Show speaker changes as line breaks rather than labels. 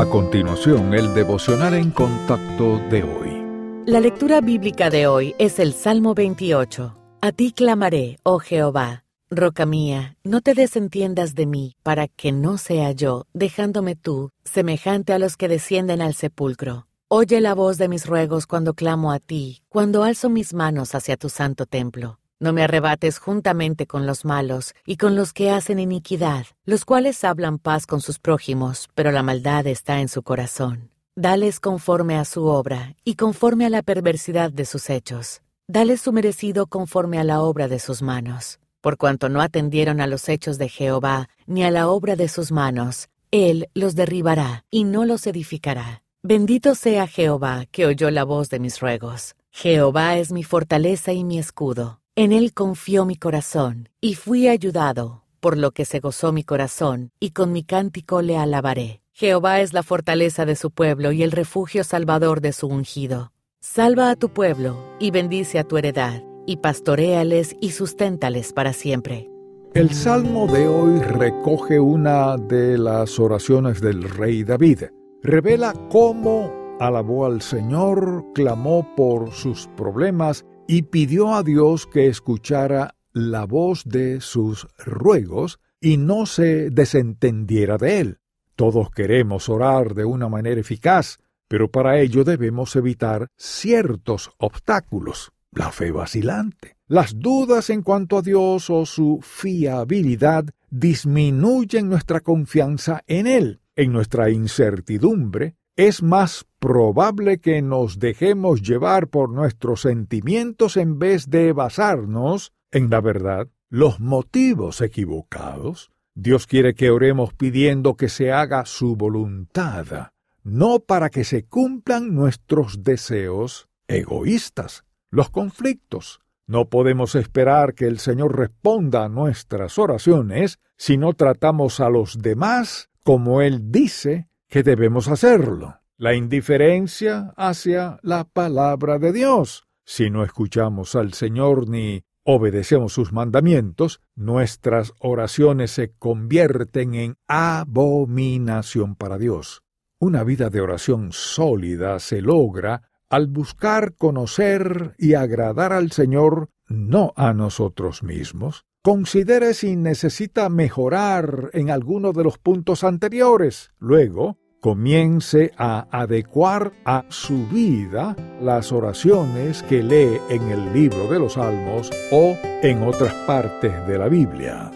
A continuación, el devocional en contacto de hoy.
La lectura bíblica de hoy es el Salmo 28. A ti clamaré, oh Jehová. Roca mía, no te desentiendas de mí, para que no sea yo, dejándome tú, semejante a los que descienden al sepulcro. Oye la voz de mis ruegos cuando clamo a ti, cuando alzo mis manos hacia tu santo templo. No me arrebates juntamente con los malos y con los que hacen iniquidad, los cuales hablan paz con sus prójimos, pero la maldad está en su corazón. Dales conforme a su obra y conforme a la perversidad de sus hechos. Dales su merecido conforme a la obra de sus manos. Por cuanto no atendieron a los hechos de Jehová, ni a la obra de sus manos, Él los derribará y no los edificará. Bendito sea Jehová, que oyó la voz de mis ruegos. Jehová es mi fortaleza y mi escudo. En él confió mi corazón, y fui ayudado, por lo que se gozó mi corazón, y con mi cántico le alabaré. Jehová es la fortaleza de su pueblo y el refugio salvador de su ungido. Salva a tu pueblo, y bendice a tu heredad, y pastoréales y susténtales para siempre.
El salmo de hoy recoge una de las oraciones del rey David. Revela cómo alabó al Señor, clamó por sus problemas y pidió a Dios que escuchara la voz de sus ruegos y no se desentendiera de él. Todos queremos orar de una manera eficaz, pero para ello debemos evitar ciertos obstáculos. La fe vacilante, las dudas en cuanto a Dios o su fiabilidad disminuyen nuestra confianza en Él. En nuestra incertidumbre es más probable que nos dejemos llevar por nuestros sentimientos en vez de basarnos en la verdad, los motivos equivocados. Dios quiere que oremos pidiendo que se haga su voluntad, no para que se cumplan nuestros deseos egoístas, los conflictos. No podemos esperar que el Señor responda a nuestras oraciones si no tratamos a los demás como Él dice que debemos hacerlo. La indiferencia hacia la palabra de Dios. Si no escuchamos al Señor ni obedecemos sus mandamientos, nuestras oraciones se convierten en abominación para Dios. Una vida de oración sólida se logra al buscar conocer y agradar al Señor, no a nosotros mismos. Considere si necesita mejorar en alguno de los puntos anteriores. Luego, comience a adecuar a su vida las oraciones que lee en el libro de los Salmos o en otras partes de la Biblia.